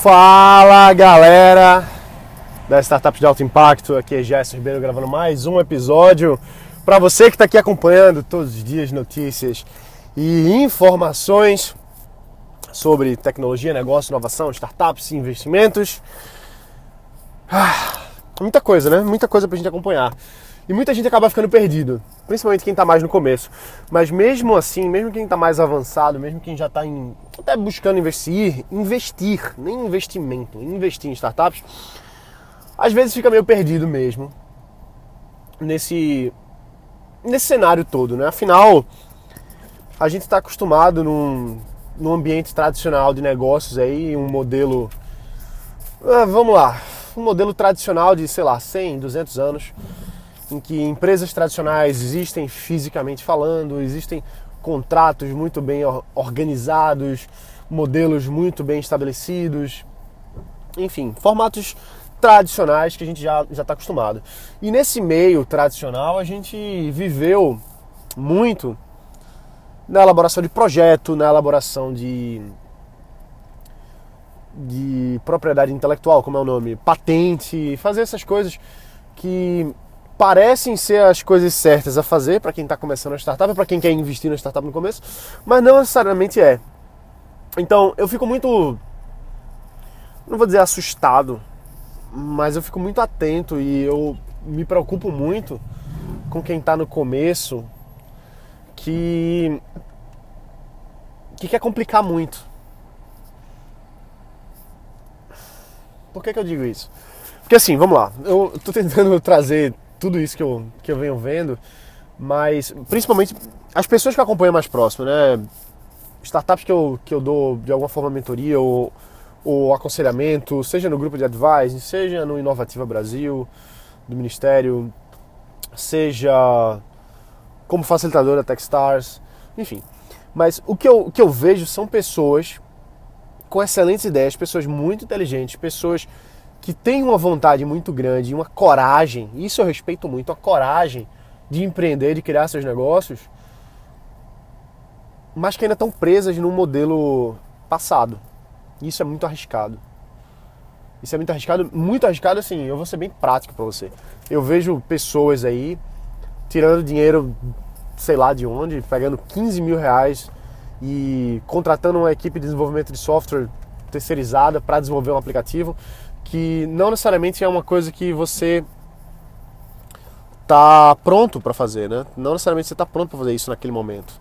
Fala galera da Startup de Alto Impacto, aqui é Gerson Ribeiro gravando mais um episódio para você que está aqui acompanhando todos os dias notícias e informações sobre tecnologia, negócio, inovação, startups, investimentos. Ah, muita coisa, né? Muita coisa para a gente acompanhar. E muita gente acaba ficando perdido, principalmente quem está mais no começo. Mas mesmo assim, mesmo quem está mais avançado, mesmo quem já está até buscando investir, investir, nem investimento, investir em startups, às vezes fica meio perdido mesmo nesse nesse cenário todo, né? Afinal, a gente está acostumado num, num ambiente tradicional de negócios aí, um modelo, ah, vamos lá, um modelo tradicional de, sei lá, 100, 200 anos em que empresas tradicionais existem fisicamente falando, existem contratos muito bem organizados, modelos muito bem estabelecidos, enfim, formatos tradicionais que a gente já está acostumado. E nesse meio tradicional a gente viveu muito na elaboração de projeto, na elaboração de de propriedade intelectual, como é o nome, patente, fazer essas coisas que parecem ser as coisas certas a fazer para quem está começando a startup, para quem quer investir na startup no começo, mas não necessariamente é. Então eu fico muito, não vou dizer assustado, mas eu fico muito atento e eu me preocupo muito com quem está no começo que que quer complicar muito. Por que, que eu digo isso? Porque assim, vamos lá, eu estou tentando trazer tudo isso que eu, que eu venho vendo, mas principalmente as pessoas que acompanham mais próximo, né? Startups que eu, que eu dou de alguma forma mentoria ou, ou aconselhamento, seja no grupo de advising, seja no Inovativa Brasil, do Ministério, seja como facilitador da Techstars, enfim. Mas o que eu, o que eu vejo são pessoas com excelentes ideias, pessoas muito inteligentes, pessoas que tem uma vontade muito grande, uma coragem, isso eu respeito muito, a coragem de empreender, de criar seus negócios, mas que ainda estão presas num modelo passado. Isso é muito arriscado. Isso é muito arriscado, muito arriscado assim, eu vou ser bem prático para você. Eu vejo pessoas aí tirando dinheiro, sei lá de onde, pegando 15 mil reais e contratando uma equipe de desenvolvimento de software terceirizada para desenvolver um aplicativo que não necessariamente é uma coisa que você tá pronto para fazer, né? Não necessariamente você está pronto para fazer isso naquele momento.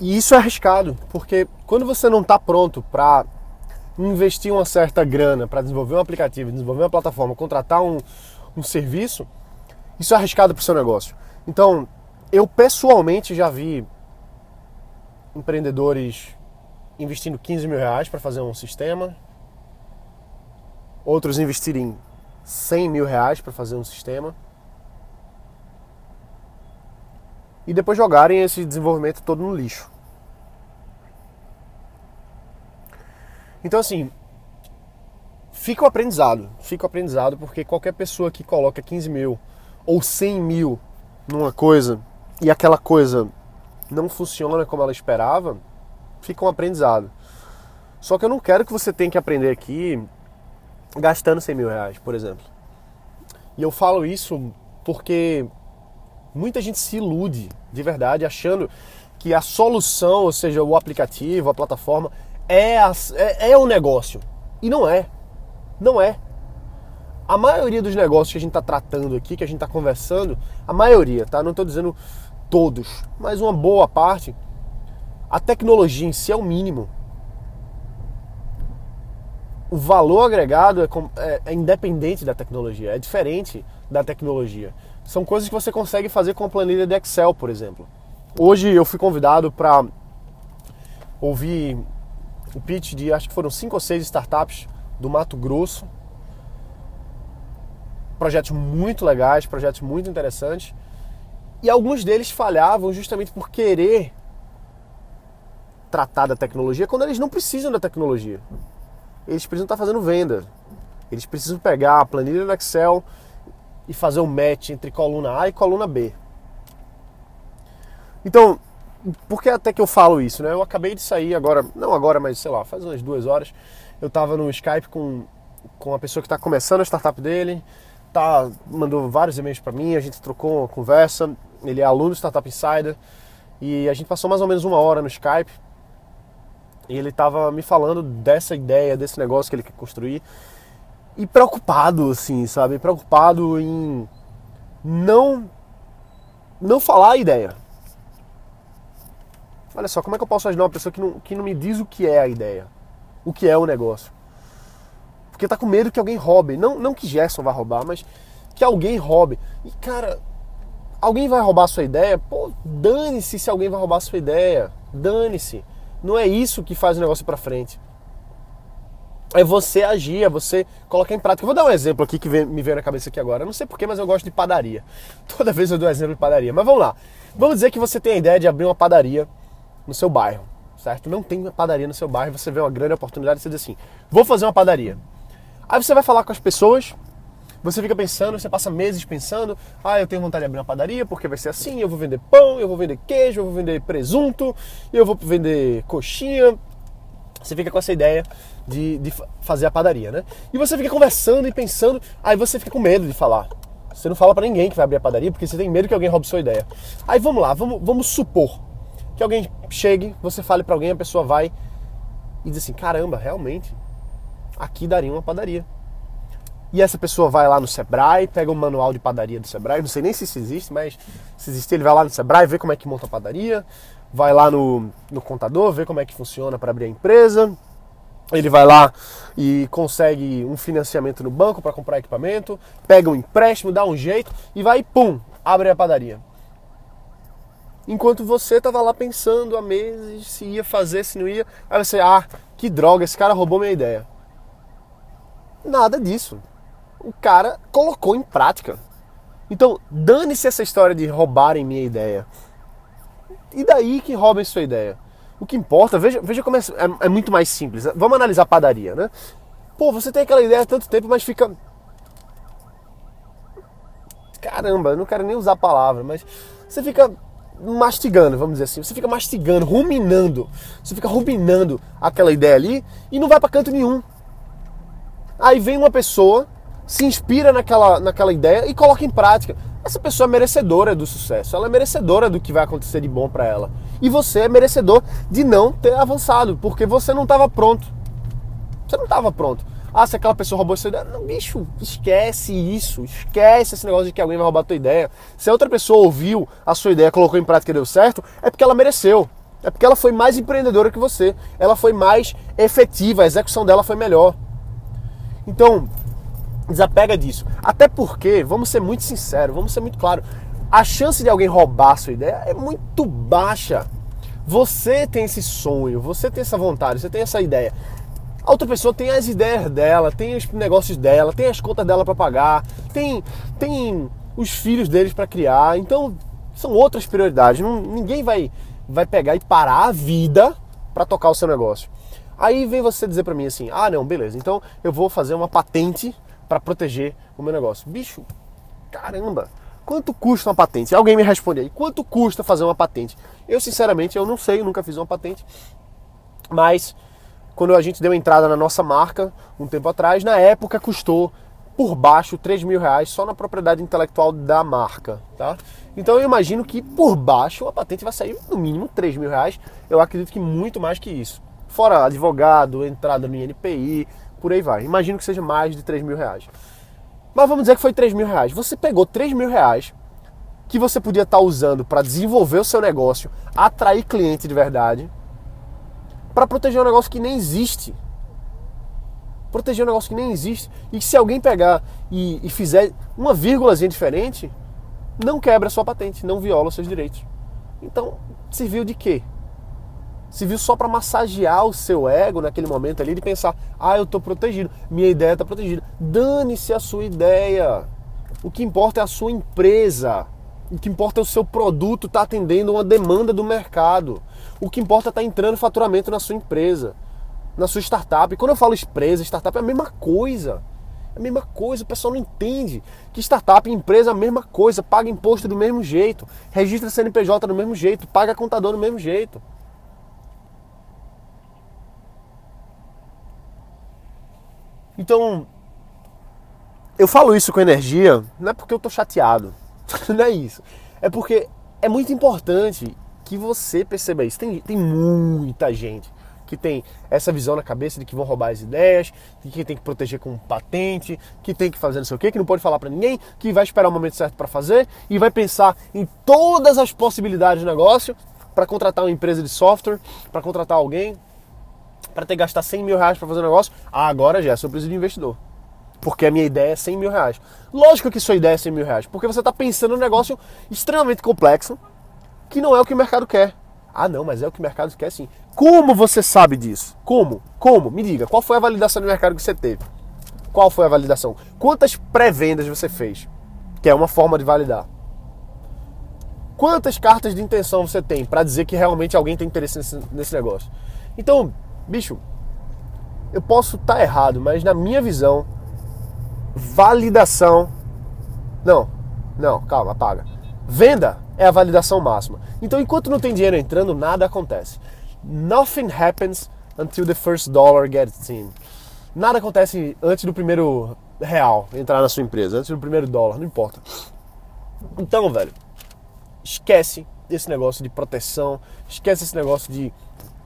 E isso é arriscado, porque quando você não está pronto para investir uma certa grana para desenvolver um aplicativo, desenvolver uma plataforma, contratar um, um serviço, isso é arriscado para o seu negócio. Então, eu pessoalmente já vi empreendedores investindo 15 mil reais para fazer um sistema, outros investirem 100 mil reais para fazer um sistema e depois jogarem esse desenvolvimento todo no lixo. Então assim, fica o aprendizado, fica o aprendizado porque qualquer pessoa que coloca 15 mil ou 100 mil numa coisa e aquela coisa não funciona como ela esperava, fica um aprendizado. Só que eu não quero que você tenha que aprender aqui gastando 100 mil reais, por exemplo. E eu falo isso porque muita gente se ilude de verdade achando que a solução, ou seja, o aplicativo, a plataforma, é, a, é, é o negócio. E não é. Não é. A maioria dos negócios que a gente está tratando aqui, que a gente está conversando, a maioria, tá? Não estou dizendo todos, mas uma boa parte, a tecnologia em si é o mínimo o valor agregado é, é, é, independente da tecnologia, é diferente da tecnologia. São coisas que você consegue fazer com a planilha de Excel, por exemplo. Hoje eu fui convidado para ouvir o pitch de acho que foram cinco ou seis startups do Mato Grosso. Projetos muito legais, projetos muito interessantes. E alguns deles falhavam justamente por querer tratar da tecnologia quando eles não precisam da tecnologia eles precisam estar fazendo venda. Eles precisam pegar a planilha do Excel e fazer um match entre coluna A e coluna B. Então, por que até que eu falo isso, né? Eu acabei de sair agora, não agora, mas sei lá, faz umas duas horas. Eu tava no Skype com, com uma pessoa que está começando a startup dele, tá, mandou vários e-mails para mim, a gente trocou uma conversa. Ele é aluno do Startup Insider e a gente passou mais ou menos uma hora no Skype. E ele tava me falando dessa ideia, desse negócio que ele quer construir. E preocupado, assim, sabe? Preocupado em não não falar a ideia. Olha só, como é que eu posso ajudar uma pessoa que não, que não me diz o que é a ideia? O que é o negócio? Porque tá com medo que alguém roube. Não, não que Gerson vá roubar, mas que alguém roube. E, cara, alguém vai roubar a sua ideia? Pô, dane-se se alguém vai roubar a sua ideia. Dane-se. Não é isso que faz o negócio para frente. É você agir, é você colocar em prática. Eu vou dar um exemplo aqui que me veio na cabeça aqui agora. Eu não sei porquê, mas eu gosto de padaria. Toda vez eu dou exemplo de padaria. Mas vamos lá. Vamos dizer que você tem a ideia de abrir uma padaria no seu bairro, certo? Não tem uma padaria no seu bairro, você vê uma grande oportunidade e você diz assim: vou fazer uma padaria. Aí você vai falar com as pessoas, você fica pensando, você passa meses pensando, ah, eu tenho vontade de abrir uma padaria porque vai ser assim, eu vou vender pão, eu vou vender queijo, eu vou vender presunto, eu vou vender coxinha. Você fica com essa ideia de, de fazer a padaria, né? E você fica conversando e pensando, aí você fica com medo de falar. Você não fala para ninguém que vai abrir a padaria porque você tem medo que alguém roube sua ideia. Aí vamos lá, vamos, vamos supor que alguém chegue, você fale para alguém, a pessoa vai e diz assim: caramba, realmente, aqui daria uma padaria. E essa pessoa vai lá no Sebrae, pega o manual de padaria do Sebrae, não sei nem se isso existe, mas se existir, ele vai lá no Sebrae, vê como é que monta a padaria, vai lá no, no contador, vê como é que funciona para abrir a empresa, ele vai lá e consegue um financiamento no banco para comprar equipamento, pega um empréstimo, dá um jeito e vai, pum, abre a padaria. Enquanto você estava lá pensando há meses se ia fazer, se não ia, aí você, ah, que droga, esse cara roubou minha ideia. Nada disso. O cara colocou em prática. Então, dane-se essa história de roubarem minha ideia. E daí que roubem sua ideia? O que importa, veja, veja como é, é, é muito mais simples. Vamos analisar a padaria, né? Pô, você tem aquela ideia há tanto tempo, mas fica. Caramba, eu não quero nem usar a palavra, mas você fica mastigando, vamos dizer assim. Você fica mastigando, ruminando. Você fica ruminando aquela ideia ali e não vai para canto nenhum. Aí vem uma pessoa, se inspira naquela, naquela ideia e coloca em prática. Essa pessoa é merecedora do sucesso, ela é merecedora do que vai acontecer de bom para ela. E você é merecedor de não ter avançado, porque você não estava pronto. Você não estava pronto. Ah, se aquela pessoa roubou sua ideia. Não, bicho, esquece isso. Esquece esse negócio de que alguém vai roubar a tua ideia. Se a outra pessoa ouviu a sua ideia, colocou em prática e deu certo, é porque ela mereceu. É porque ela foi mais empreendedora que você. Ela foi mais efetiva, a execução dela foi melhor. Então, desapega disso. Até porque, vamos ser muito sinceros, vamos ser muito claros, a chance de alguém roubar a sua ideia é muito baixa. Você tem esse sonho, você tem essa vontade, você tem essa ideia. A outra pessoa tem as ideias dela, tem os negócios dela, tem as contas dela para pagar, tem, tem os filhos deles para criar. Então, são outras prioridades. Não, ninguém vai, vai pegar e parar a vida para tocar o seu negócio. Aí vem você dizer para mim assim: ah, não, beleza, então eu vou fazer uma patente para proteger o meu negócio. Bicho, caramba, quanto custa uma patente? Alguém me responde aí: quanto custa fazer uma patente? Eu, sinceramente, eu não sei, eu nunca fiz uma patente, mas quando a gente deu entrada na nossa marca um tempo atrás, na época custou por baixo 3 mil reais só na propriedade intelectual da marca, tá? Então eu imagino que por baixo a patente vai sair no mínimo 3 mil reais. Eu acredito que muito mais que isso. Fora advogado, entrada no INPI, por aí vai. Imagino que seja mais de 3 mil reais. Mas vamos dizer que foi 3 mil reais. Você pegou 3 mil reais que você podia estar usando para desenvolver o seu negócio, atrair cliente de verdade, para proteger um negócio que nem existe. Proteger um negócio que nem existe. E que se alguém pegar e, e fizer uma vírgulazinha diferente, não quebra a sua patente, não viola os seus direitos. Então, serviu de quê? Se viu só para massagear o seu ego naquele momento ali de pensar: ah, eu estou protegido, minha ideia está protegida. Dane-se a sua ideia. O que importa é a sua empresa. O que importa é o seu produto estar tá atendendo uma demanda do mercado. O que importa é estar tá entrando faturamento na sua empresa, na sua startup. E quando eu falo empresa, startup é a mesma coisa. É a mesma coisa, o pessoal não entende que startup, empresa, a mesma coisa, paga imposto do mesmo jeito, registra CNPJ do mesmo jeito, paga contador do mesmo jeito. Então, eu falo isso com energia, não é porque eu tô chateado, não é isso. É porque é muito importante que você perceba isso. Tem, tem muita gente que tem essa visão na cabeça de que vão roubar as ideias, de que tem que proteger com patente, que tem que fazer não sei o quê, que não pode falar para ninguém, que vai esperar o momento certo para fazer e vai pensar em todas as possibilidades de negócio para contratar uma empresa de software, para contratar alguém, para ter que gastar 100 mil reais para fazer um negócio. Ah, agora já, eu preciso de investidor. Porque a minha ideia é 100 mil reais. Lógico que sua ideia é 100 mil reais, porque você está pensando num negócio extremamente complexo, que não é o que o mercado quer. Ah, não, mas é o que o mercado quer sim. Como você sabe disso? Como? Como? Me diga, qual foi a validação de mercado que você teve? Qual foi a validação? Quantas pré-vendas você fez? Que é uma forma de validar. Quantas cartas de intenção você tem para dizer que realmente alguém tem interesse nesse, nesse negócio? Então, bicho, eu posso estar tá errado, mas na minha visão, validação. Não, não, calma, apaga. Venda é a validação máxima. Então, enquanto não tem dinheiro entrando, nada acontece. Nothing happens until the first dollar gets in. Nada acontece antes do primeiro real entrar na sua empresa, antes do primeiro dólar, não importa. Então, velho, esquece esse negócio de proteção, esquece esse negócio de.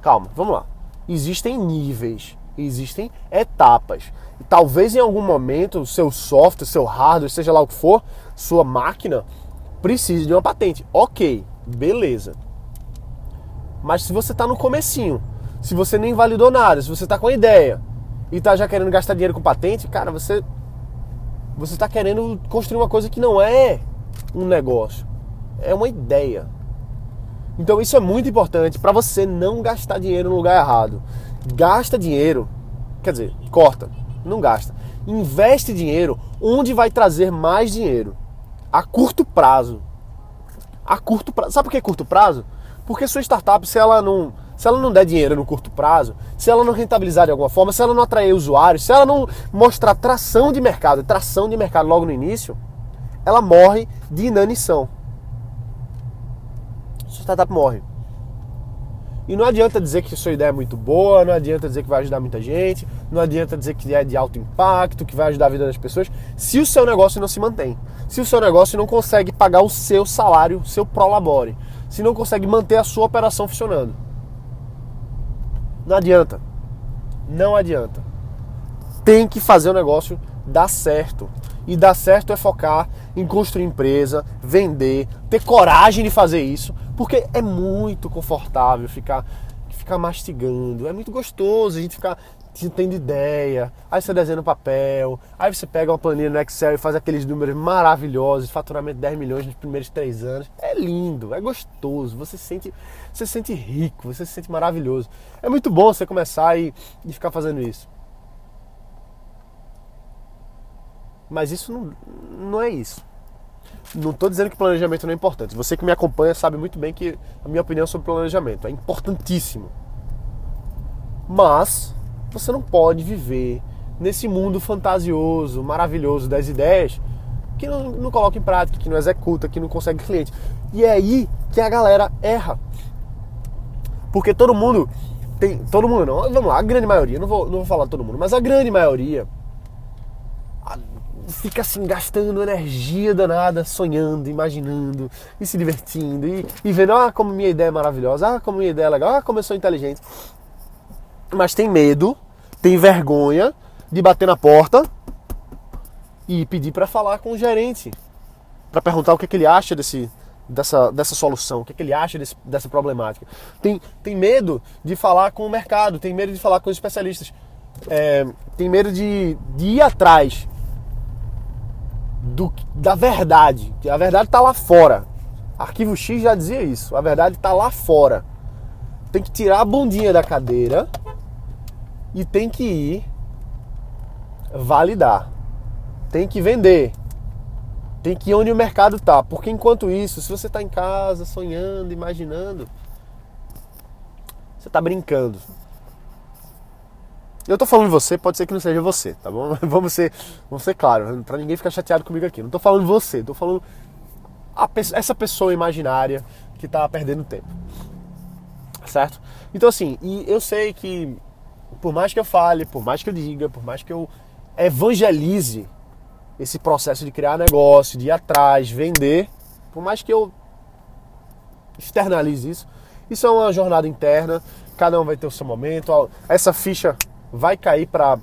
Calma, vamos lá. Existem níveis, existem etapas. E talvez em algum momento o seu software, seu hardware, seja lá o que for, sua máquina, precise de uma patente. Ok, beleza. Mas se você está no comecinho, se você nem validou nada, se você está com a ideia e está já querendo gastar dinheiro com patente, cara, você você está querendo construir uma coisa que não é um negócio, é uma ideia. Então isso é muito importante para você não gastar dinheiro no lugar errado. Gasta dinheiro, quer dizer, corta, não gasta. Investe dinheiro onde vai trazer mais dinheiro a curto prazo. A curto prazo. Sabe por que curto prazo? Porque sua startup, se ela não, se ela não der dinheiro no curto prazo, se ela não rentabilizar de alguma forma, se ela não atrair usuários, se ela não mostrar tração de mercado, tração de mercado logo no início, ela morre de inanição. Startup morre. E não adianta dizer que sua ideia é muito boa, não adianta dizer que vai ajudar muita gente, não adianta dizer que é de alto impacto, que vai ajudar a vida das pessoas, se o seu negócio não se mantém. Se o seu negócio não consegue pagar o seu salário, seu prolabore, se não consegue manter a sua operação funcionando. Não adianta. Não adianta. Tem que fazer o negócio dar certo. E dar certo é focar em construir empresa, vender, ter coragem de fazer isso, porque é muito confortável ficar, ficar mastigando, é muito gostoso a gente ficar tendo ideia, aí você desenha no papel, aí você pega uma planilha no Excel e faz aqueles números maravilhosos, faturamento de 10 milhões nos primeiros três anos. É lindo, é gostoso, você se sente, você se sente rico, você se sente maravilhoso. É muito bom você começar e, e ficar fazendo isso. Mas isso não, não é isso. Não estou dizendo que planejamento não é importante. Você que me acompanha sabe muito bem que a minha opinião sobre planejamento é importantíssimo. Mas você não pode viver nesse mundo fantasioso, maravilhoso das ideias que não, não coloca em prática, que não executa, que não consegue cliente. E é aí que a galera erra. Porque todo mundo tem. Todo mundo não, vamos lá, a grande maioria, não vou, não vou falar todo mundo, mas a grande maioria fica assim gastando energia danada, sonhando, imaginando e se divertindo e, e vendo, ah, como minha ideia é maravilhosa, ah, como minha ideia é legal, ah, como eu sou inteligente. Mas tem medo, tem vergonha de bater na porta e pedir para falar com o gerente, para perguntar o que, é que ele acha desse, dessa, dessa solução, o que, é que ele acha desse, dessa problemática. Tem, tem medo de falar com o mercado, tem medo de falar com os especialistas, é, tem medo de, de ir atrás do, da verdade. A verdade está lá fora. Arquivo X já dizia isso. A verdade está lá fora. Tem que tirar a bundinha da cadeira e tem que ir validar. Tem que vender. Tem que ir onde o mercado está. Porque enquanto isso, se você está em casa sonhando, imaginando, você está brincando. Eu tô falando você, pode ser que não seja você, tá bom? Vamos ser, vamos ser claro, para ninguém ficar chateado comigo aqui. Não tô falando você, tô falando essa pessoa imaginária que tá perdendo tempo. Certo? Então assim, e eu sei que por mais que eu fale, por mais que eu diga, por mais que eu evangelize esse processo de criar negócio, de ir atrás, vender, por mais que eu externalize isso, isso é uma jornada interna, cada um vai ter o seu momento, essa ficha vai cair para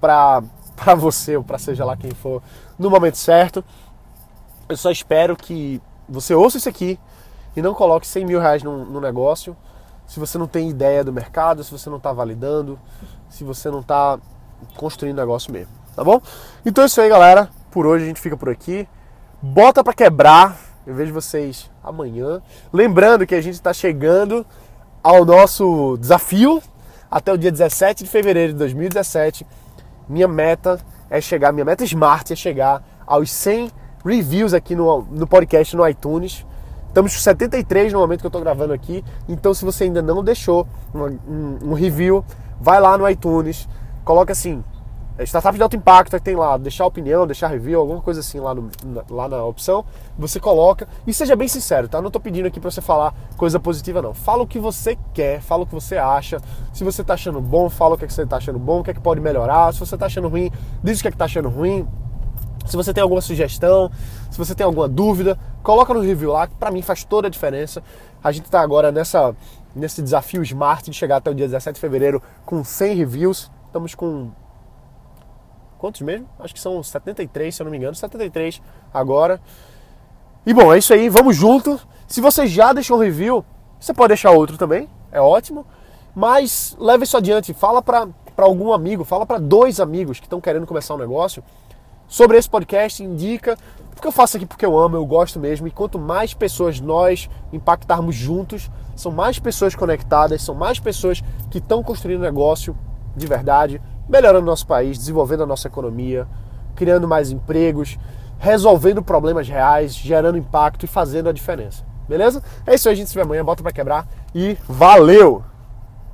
para você ou para seja lá quem for no momento certo. Eu só espero que você ouça isso aqui e não coloque 100 mil reais no, no negócio se você não tem ideia do mercado, se você não está validando, se você não está construindo negócio mesmo, tá bom? Então é isso aí, galera. Por hoje a gente fica por aqui. Bota para quebrar. Eu vejo vocês amanhã. Lembrando que a gente está chegando ao nosso desafio até o dia 17 de fevereiro de 2017. Minha meta é chegar, minha meta smart é chegar aos 100 reviews aqui no, no podcast no iTunes. Estamos com 73 no momento que eu estou gravando aqui. Então, se você ainda não deixou um, um, um review, vai lá no iTunes, coloca assim, startup de alto impacto, tem lá, deixar opinião, deixar review, alguma coisa assim lá, no, na, lá na opção, você coloca e seja bem sincero, tá? Não tô pedindo aqui para você falar coisa positiva não. Fala o que você quer, fala o que você acha. Se você tá achando bom, fala o que, é que você tá achando bom, o que é que pode melhorar. Se você tá achando ruim, diz o que é que tá achando ruim. Se você tem alguma sugestão, se você tem alguma dúvida, coloca no review lá, que para mim faz toda a diferença. A gente tá agora nessa nesse desafio Smart de chegar até o dia 17 de fevereiro com 100 reviews. Estamos com Quantos mesmo? Acho que são 73, se eu não me engano, 73 agora. E bom, é isso aí, vamos junto. Se você já deixou um review, você pode deixar outro também, é ótimo. Mas leve isso adiante, fala para algum amigo, fala para dois amigos que estão querendo começar um negócio sobre esse podcast, indica, porque eu faço aqui porque eu amo, eu gosto mesmo, e quanto mais pessoas nós impactarmos juntos, são mais pessoas conectadas, são mais pessoas que estão construindo negócio de verdade, melhorando nosso país, desenvolvendo a nossa economia, criando mais empregos, resolvendo problemas reais, gerando impacto e fazendo a diferença. Beleza? É isso aí, a gente se vê amanhã, bota para quebrar e valeu!